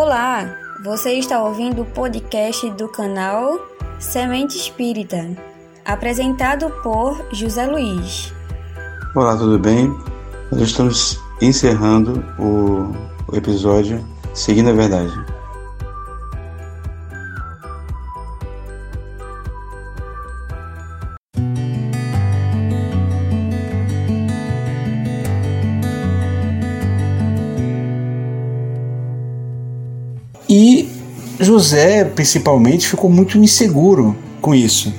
Olá, você está ouvindo o podcast do canal Semente Espírita, apresentado por José Luiz. Olá, tudo bem? Nós estamos encerrando o, episódio Seguindo a Verdade. José, principalmente, ficou muito inseguro com isso,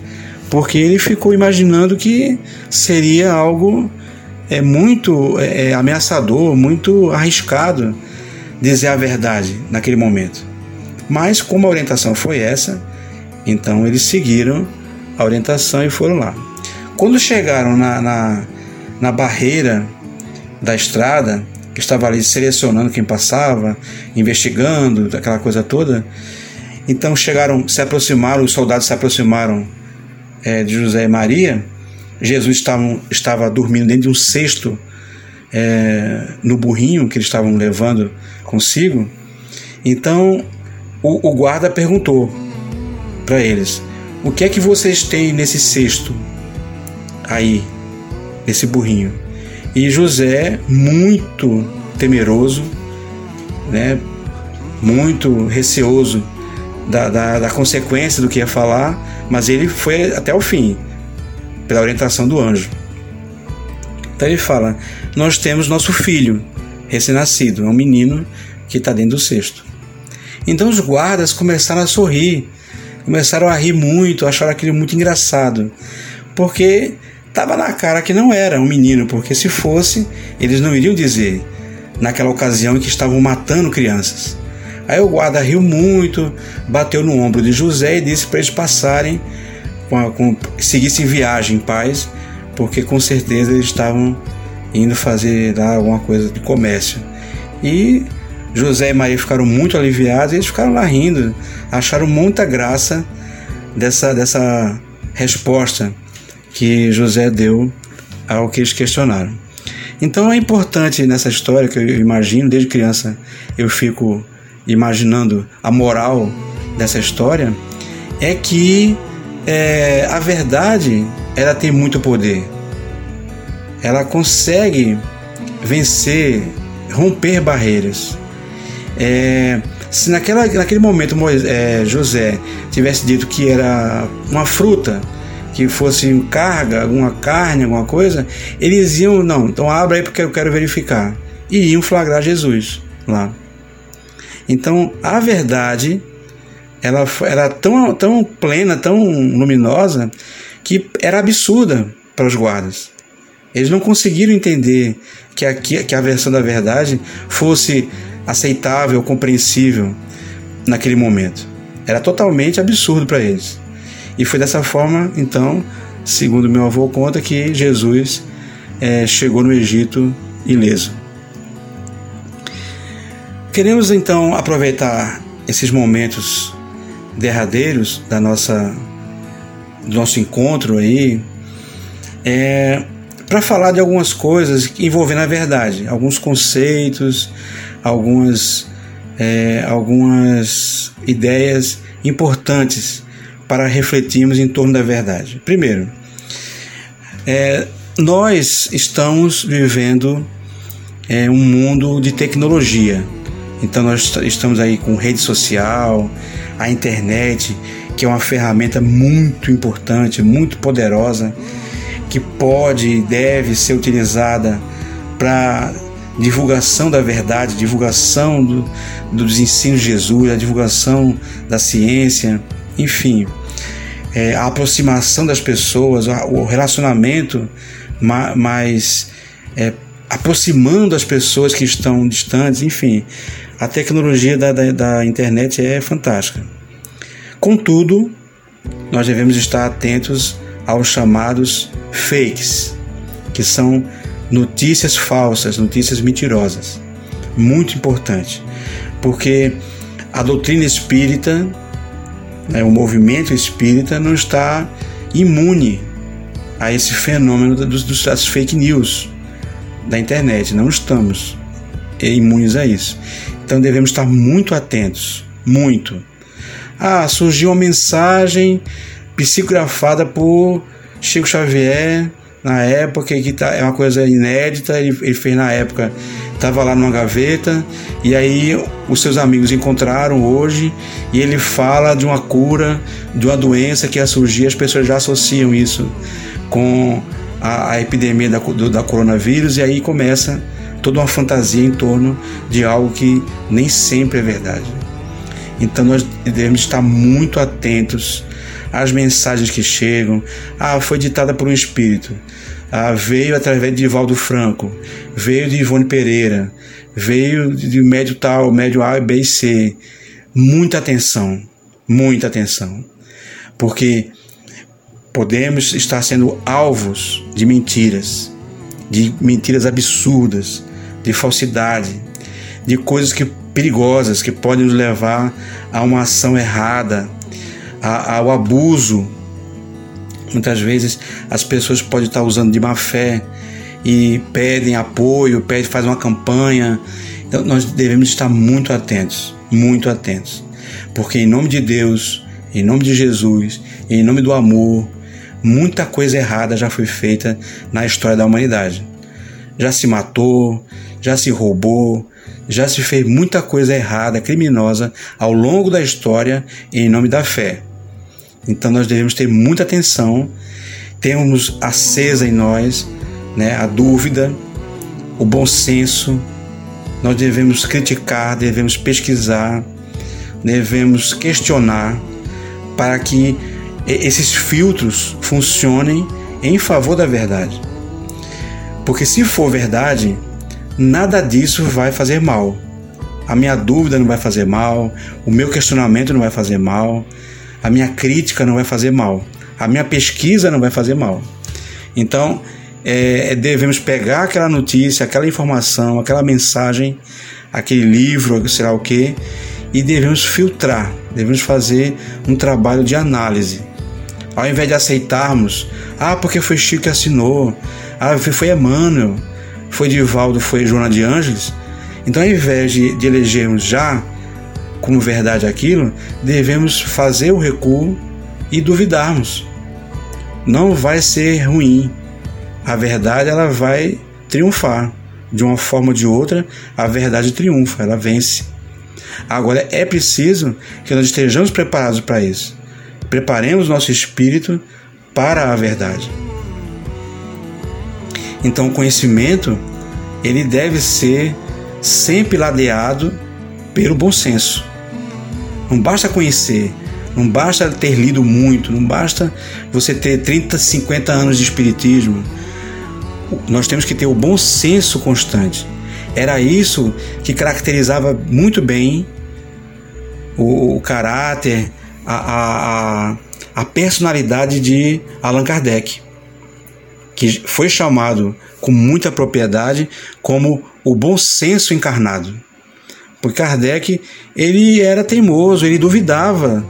porque ele ficou imaginando que seria algo é, muito é, ameaçador, muito arriscado dizer a verdade naquele momento. Mas, como a orientação foi essa, então eles seguiram a orientação e foram lá. Quando chegaram na, na, na barreira da estrada, que estava ali selecionando quem passava, investigando, aquela coisa toda. Então chegaram, se aproximaram, os soldados se aproximaram é, de José e Maria. Jesus estava, estava dormindo dentro de um cesto é, no burrinho que eles estavam levando consigo. Então o, o guarda perguntou para eles: O que é que vocês têm nesse cesto aí, nesse burrinho? E José, muito temeroso, né, muito receoso da, da, da, consequência do que ia falar, mas ele foi até o fim, pela orientação do anjo. Então ele fala: Nós temos nosso filho, recém-nascido, é um menino que está dentro do cesto. Então os guardas começaram a sorrir, começaram a rir muito, acharam aquilo muito engraçado, porque Estava na cara que não era um menino, porque se fosse, eles não iriam dizer naquela ocasião em que estavam matando crianças. Aí o guarda riu muito, bateu no ombro de José e disse para eles passarem, com, com seguissem viagem em paz, porque com certeza eles estavam indo fazer lá alguma coisa de comércio. E José e Maria ficaram muito aliviados e eles ficaram lá rindo, acharam muita graça dessa, dessa resposta que José deu ao que eles questionaram. Então é importante nessa história que eu imagino, desde criança eu fico imaginando a moral dessa história, é que é, a verdade ela tem muito poder. Ela consegue vencer, romper barreiras. É, se naquela, naquele momento é, José tivesse dito que era uma fruta, que fosse carga, alguma carne, alguma coisa, eles iam, não, então abra aí porque eu quero verificar. E iam flagrar Jesus lá. Então, a verdade, ela era tão, tão plena, tão luminosa, que era absurda para os guardas. Eles não conseguiram entender que a, que a versão da verdade fosse aceitável, compreensível naquele momento. Era totalmente absurdo para eles. E foi dessa forma, então, segundo meu avô conta, que Jesus é, chegou no Egito ileso. Queremos então aproveitar esses momentos derradeiros da nossa do nosso encontro aí é, para falar de algumas coisas envolvendo a verdade, alguns conceitos, algumas é, algumas ideias importantes para refletirmos em torno da verdade. Primeiro, é, nós estamos vivendo é, um mundo de tecnologia. Então nós estamos aí com rede social, a internet, que é uma ferramenta muito importante, muito poderosa, que pode e deve ser utilizada para divulgação da verdade, divulgação do, dos ensinos de Jesus, a divulgação da ciência, enfim. É, a aproximação das pessoas, o relacionamento mais é, aproximando as pessoas que estão distantes, enfim, a tecnologia da, da, da internet é fantástica. Contudo, nós devemos estar atentos aos chamados fakes, que são notícias falsas, notícias mentirosas. Muito importante, porque a doutrina espírita né, o movimento espírita não está imune a esse fenômeno dos, das fake news da internet. Não estamos. imunes a isso. Então devemos estar muito atentos, muito. Ah, surgiu uma mensagem psicografada por Chico Xavier na época, que tá, é uma coisa inédita, ele, ele fez na época, estava lá numa gaveta, e aí os seus amigos encontraram hoje, e ele fala de uma cura, de uma doença que ia surgir, as pessoas já associam isso com a, a epidemia da, do, da coronavírus, e aí começa toda uma fantasia em torno de algo que nem sempre é verdade. Então nós devemos estar muito atentos às mensagens que chegam. Ah, foi ditada por um espírito. Ah, veio através de Valdo Franco, veio de Ivone Pereira, veio de médio tal, médio A, B e C. Muita atenção, muita atenção. Porque podemos estar sendo alvos de mentiras, de mentiras absurdas, de falsidade, de coisas que perigosas que podem nos levar a uma ação errada, a, ao abuso. Muitas vezes as pessoas podem estar usando de má fé e pedem apoio, pedem, fazem uma campanha. Então nós devemos estar muito atentos, muito atentos. Porque em nome de Deus, em nome de Jesus, em nome do amor, muita coisa errada já foi feita na história da humanidade. Já se matou, já se roubou, já se fez muita coisa errada, criminosa ao longo da história em nome da fé. Então nós devemos ter muita atenção, temos acesa em nós né, a dúvida, o bom senso. Nós devemos criticar, devemos pesquisar, devemos questionar para que esses filtros funcionem em favor da verdade. Porque se for verdade, nada disso vai fazer mal. A minha dúvida não vai fazer mal, o meu questionamento não vai fazer mal, a minha crítica não vai fazer mal, a minha pesquisa não vai fazer mal. Então, é, é devemos pegar aquela notícia, aquela informação, aquela mensagem, aquele livro, sei lá o que, e devemos filtrar, devemos fazer um trabalho de análise. Ao invés de aceitarmos, ah, porque foi Chico que assinou, ah, foi Emmanuel, foi Divaldo, foi Joana de Ângeles. Então, ao invés de, de elegermos já como verdade aquilo, devemos fazer o recuo e duvidarmos. Não vai ser ruim. A verdade ela vai triunfar. De uma forma ou de outra, a verdade triunfa, ela vence. Agora é preciso que nós estejamos preparados para isso. Preparemos nosso espírito para a verdade. Então, o conhecimento ele deve ser sempre ladeado pelo bom senso. Não basta conhecer, não basta ter lido muito, não basta você ter 30, 50 anos de espiritismo. Nós temos que ter o bom senso constante. Era isso que caracterizava muito bem o, o caráter, a, a, a personalidade de Allan Kardec que foi chamado com muita propriedade como o bom senso encarnado. Porque Kardec, ele era teimoso, ele duvidava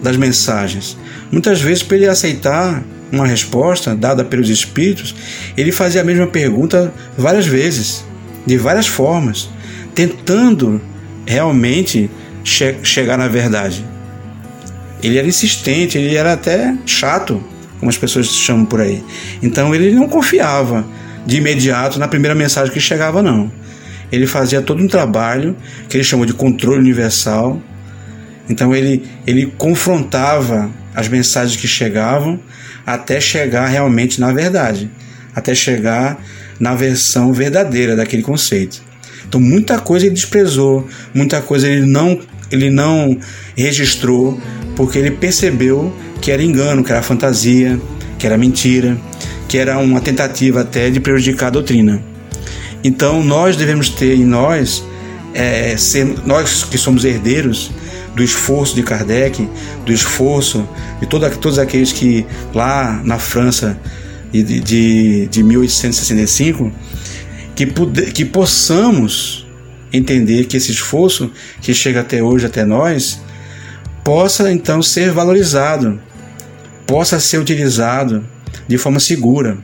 das mensagens. Muitas vezes, para ele aceitar uma resposta dada pelos espíritos, ele fazia a mesma pergunta várias vezes, de várias formas, tentando realmente che chegar na verdade. Ele era insistente, ele era até chato como as pessoas chamam por aí. Então ele não confiava de imediato na primeira mensagem que chegava, não. Ele fazia todo um trabalho que ele chamou de controle universal. Então ele, ele confrontava as mensagens que chegavam até chegar realmente na verdade, até chegar na versão verdadeira daquele conceito. Então muita coisa ele desprezou, muita coisa ele não ele não registrou porque ele percebeu que era engano, que era fantasia, que era mentira, que era uma tentativa até de prejudicar a doutrina. Então nós devemos ter em nós, é, ser, nós que somos herdeiros do esforço de Kardec, do esforço de toda, todos aqueles que lá na França de, de, de 1865, que, que possamos entender que esse esforço que chega até hoje, até nós, possa então ser valorizado possa ser utilizado de forma segura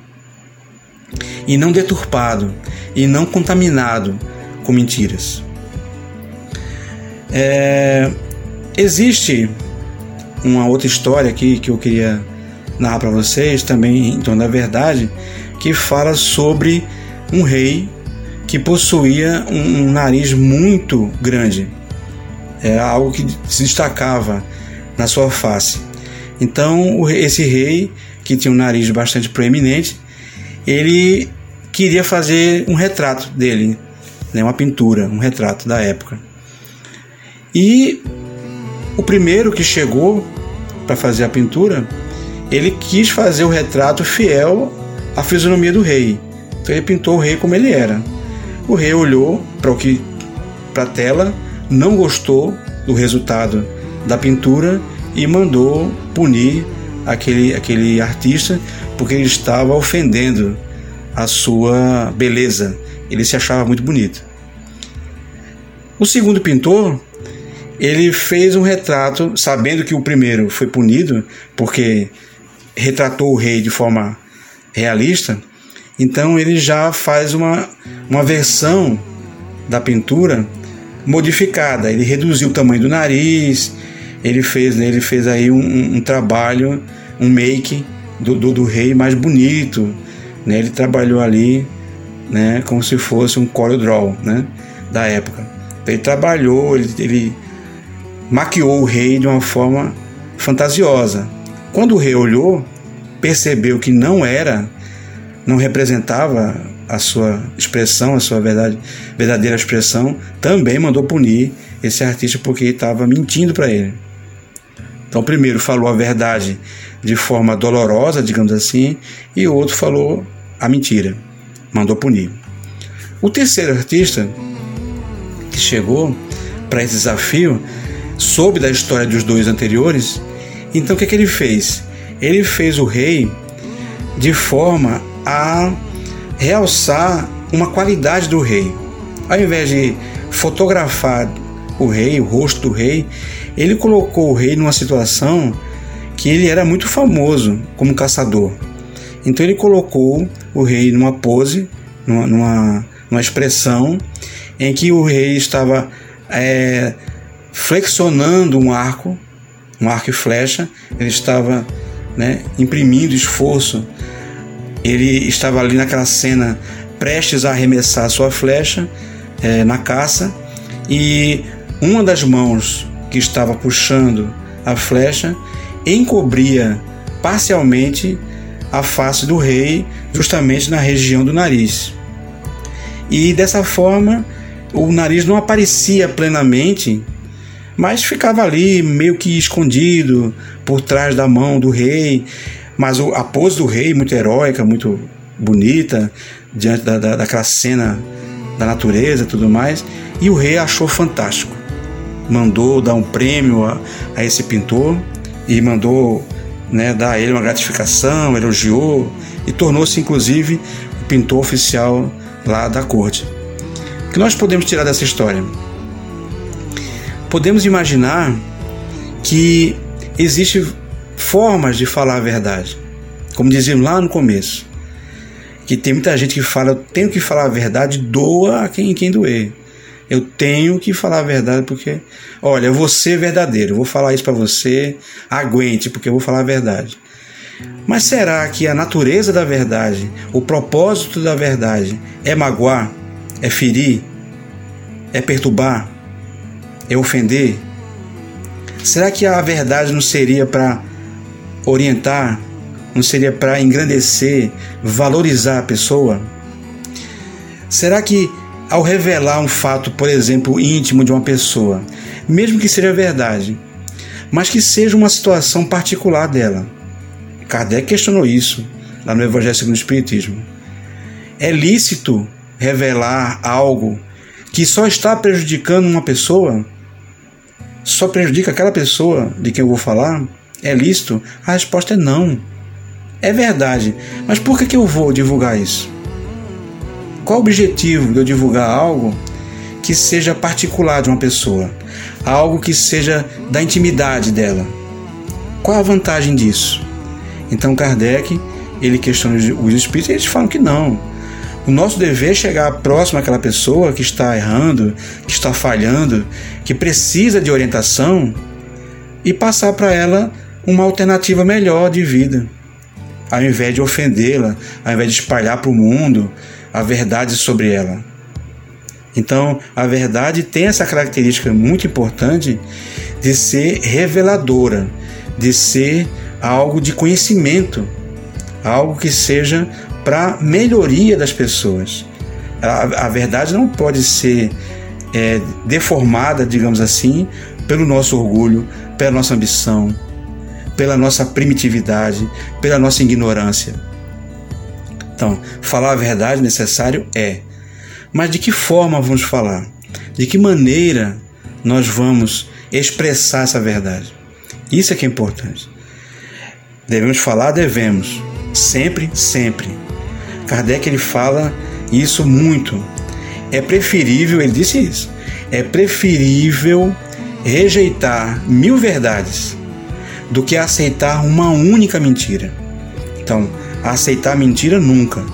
e não deturpado e não contaminado com mentiras. É, existe uma outra história aqui que eu queria narrar para vocês, também torno da verdade, que fala sobre um rei que possuía um, um nariz muito grande. Era algo que se destacava na sua face. Então, esse rei, que tinha um nariz bastante proeminente, ele queria fazer um retrato dele, né, uma pintura, um retrato da época. E o primeiro que chegou para fazer a pintura, ele quis fazer o retrato fiel à fisionomia do rei. Então ele pintou o rei como ele era. O rei olhou para o que para a tela, não gostou do resultado da pintura e mandou punir aquele, aquele artista porque ele estava ofendendo a sua beleza. Ele se achava muito bonito. O segundo pintor, ele fez um retrato, sabendo que o primeiro foi punido porque retratou o rei de forma realista, então ele já faz uma, uma versão da pintura modificada. Ele reduziu o tamanho do nariz, ele fez, né, ele fez aí um, um, trabalho, um make do, do, do, rei mais bonito. Né? Ele trabalhou ali né, como se fosse um draw né, da época. Então, ele trabalhou, ele, ele maquiou o rei de uma forma fantasiosa. Quando o rei olhou, percebeu que não era, não representava a sua expressão, a sua verdade, verdadeira expressão, também mandou punir esse artista porque estava mentindo para ele. Então, primeiro falou a verdade de forma dolorosa, digamos assim, e o outro falou a mentira, mandou punir. O terceiro artista que chegou para esse desafio soube da história dos dois anteriores, então o que, é que ele fez? Ele fez o rei de forma a realçar uma qualidade do rei. Ao invés de fotografar o rei, o rosto do rei, ele colocou o rei numa situação que ele era muito famoso como caçador. Então ele colocou o rei numa pose, numa, numa, numa expressão em que o rei estava é, flexionando um arco, um arco e flecha, ele estava né, imprimindo esforço, ele estava ali naquela cena prestes a arremessar sua flecha é, na caça. E uma das mãos que estava puxando a flecha encobria parcialmente a face do rei, justamente na região do nariz. E dessa forma, o nariz não aparecia plenamente, mas ficava ali meio que escondido por trás da mão do rei. Mas a pose do rei, muito heróica, muito bonita, diante da, da, daquela cena da natureza e tudo mais. E o rei achou fantástico. Mandou dar um prêmio a, a esse pintor e mandou né, dar a ele uma gratificação, elogiou e tornou-se inclusive o pintor oficial lá da corte. O que nós podemos tirar dessa história? Podemos imaginar que existem formas de falar a verdade, como dizíamos lá no começo, que tem muita gente que fala, eu tenho que falar a verdade, doa a quem, quem doer. Eu tenho que falar a verdade porque, olha, eu vou ser verdadeiro, eu vou falar isso para você, aguente, porque eu vou falar a verdade. Mas será que a natureza da verdade, o propósito da verdade é magoar, é ferir, é perturbar, é ofender? Será que a verdade não seria para orientar, não seria para engrandecer, valorizar a pessoa? Será que ao revelar um fato, por exemplo, íntimo de uma pessoa, mesmo que seja verdade, mas que seja uma situação particular dela. Kardec questionou isso lá no Evangelho segundo o Espiritismo. É lícito revelar algo que só está prejudicando uma pessoa? Só prejudica aquela pessoa de quem eu vou falar? É lícito? A resposta é não. É verdade, mas por que, que eu vou divulgar isso? Qual o objetivo de eu divulgar algo que seja particular de uma pessoa? Algo que seja da intimidade dela? Qual a vantagem disso? Então Kardec, ele questiona os espíritos e eles falam que não. O nosso dever é chegar próximo àquela pessoa que está errando, que está falhando, que precisa de orientação e passar para ela uma alternativa melhor de vida, ao invés de ofendê-la, ao invés de espalhar para o mundo a verdade sobre ela. Então, a verdade tem essa característica muito importante de ser reveladora, de ser algo de conhecimento, algo que seja para melhoria das pessoas. A, a, verdade não pode ser é, deformada, digamos assim, pelo nosso orgulho, pela nossa ambição, pela nossa primitividade, pela nossa ignorância. Então, falar a verdade necessário é. Mas de que forma vamos falar? De que maneira nós vamos expressar essa verdade? Isso é que é importante. Devemos falar, devemos. Sempre, sempre. Kardec ele fala isso muito. É preferível, ele disse isso, é preferível rejeitar mil verdades do que aceitar uma única mentira. Então, aceitar mentira nunca.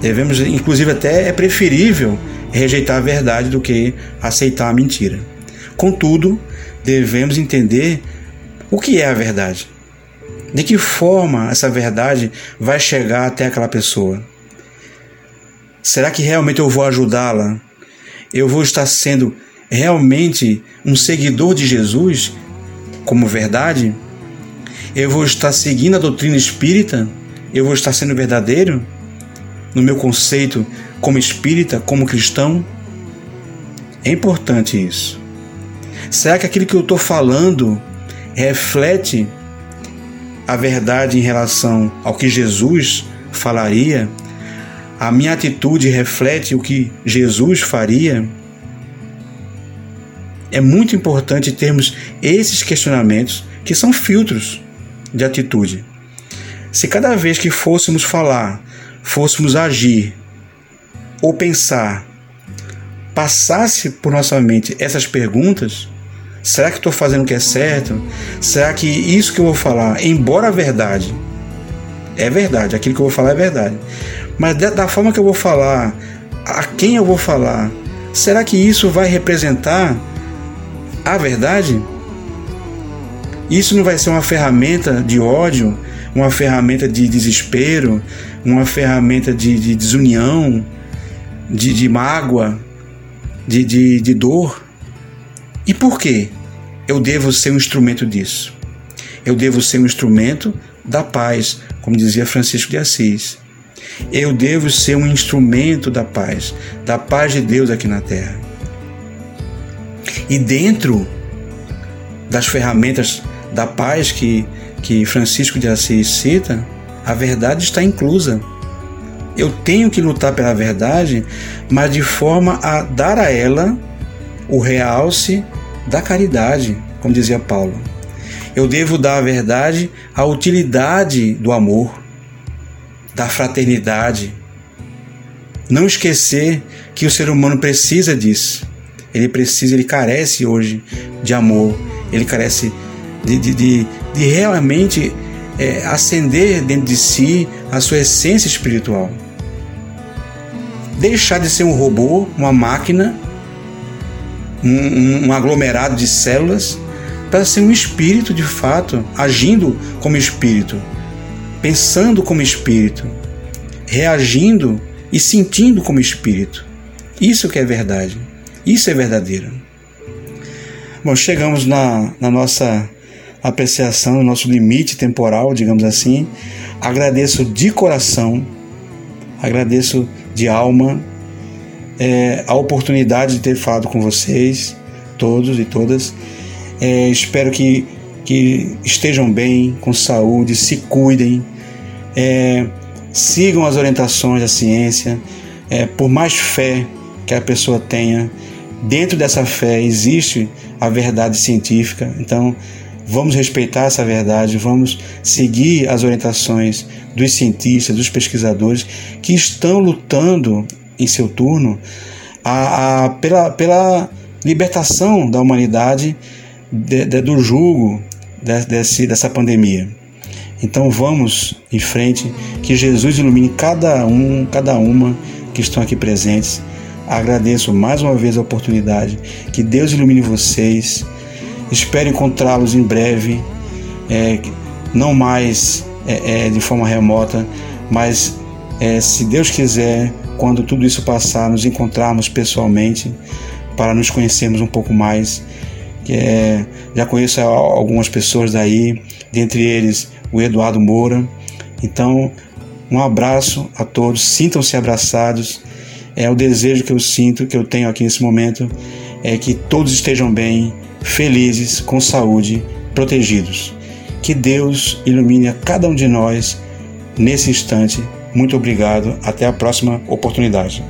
Devemos, inclusive, até é preferível rejeitar a verdade do que aceitar a mentira. Contudo, devemos entender o que é a verdade. De que forma essa verdade vai chegar até aquela pessoa? Será que realmente eu vou ajudá-la? Eu vou estar sendo realmente um seguidor de Jesus como verdade? Eu vou estar seguindo a doutrina espírita? Eu vou estar sendo verdadeiro no meu conceito como espírita, como cristão? É importante isso. Será que aquilo que eu estou falando reflete a verdade em relação ao que Jesus falaria? A minha atitude reflete o que Jesus faria? É muito importante termos esses questionamentos que são filtros de atitude. Se cada vez que fôssemos falar, fôssemos agir ou pensar, passasse por nossa mente essas perguntas, será que estou fazendo o que é certo? Será que isso que eu vou falar, embora a verdade, é verdade, aquilo que eu vou falar é verdade, mas da forma que eu vou falar, a quem eu vou falar, será que isso vai representar a verdade, isso não vai ser uma ferramenta de ódio, uma ferramenta de desespero, uma ferramenta de, de desunião, de, de mágoa, de, de, de dor. E por quê? Eu devo ser um instrumento disso. Eu devo ser um instrumento da paz, como dizia Francisco de Assis. Eu devo ser um instrumento da paz, da paz de Deus aqui na terra. E dentro das ferramentas da paz que, que Francisco de Assis cita, a verdade está inclusa. Eu tenho que lutar pela verdade, mas de forma a dar a ela o realce da caridade, como dizia Paulo. Eu devo dar à verdade a utilidade do amor, da fraternidade. Não esquecer que o ser humano precisa disso. Ele precisa, ele carece hoje de amor, ele carece de, de, de, de realmente é, acender dentro de si a sua essência espiritual. Deixar de ser um robô, uma máquina, um, um, aglomerado de células, para ser um espírito de fato, agindo como espírito, pensando como espírito, reagindo e sentindo como espírito. Isso que é verdade. Isso é verdadeiro. Bom, chegamos na, na nossa apreciação, no nosso limite temporal, digamos assim. Agradeço de coração, agradeço de alma é, a oportunidade de ter falado com vocês, todos e todas. É, espero que, que estejam bem, com saúde, se cuidem, é, sigam as orientações da ciência, é, por mais fé que a pessoa tenha, Dentro dessa fé existe a verdade científica, então vamos respeitar essa verdade, vamos seguir as orientações dos cientistas, dos pesquisadores que estão lutando em seu turno a, a, pela, pela libertação da humanidade de, de, do jugo de, desse, dessa pandemia. Então vamos em frente, que Jesus ilumine cada um, cada uma que estão aqui presentes. Agradeço mais uma vez a oportunidade. Que Deus ilumine vocês. Espero encontrá-los em breve, é, não mais é, é, de forma remota, mas é, se Deus quiser, quando tudo isso passar, nos encontrarmos pessoalmente para nos conhecermos um pouco mais. É, já conheço algumas pessoas daí, dentre eles o Eduardo Moura. Então, um abraço a todos, sintam-se abraçados. É o desejo que eu sinto, que eu tenho aqui nesse momento, é que todos estejam bem, felizes, com saúde, protegidos. Que Deus ilumine a cada um de nós nesse instante. Muito obrigado. Até a próxima oportunidade.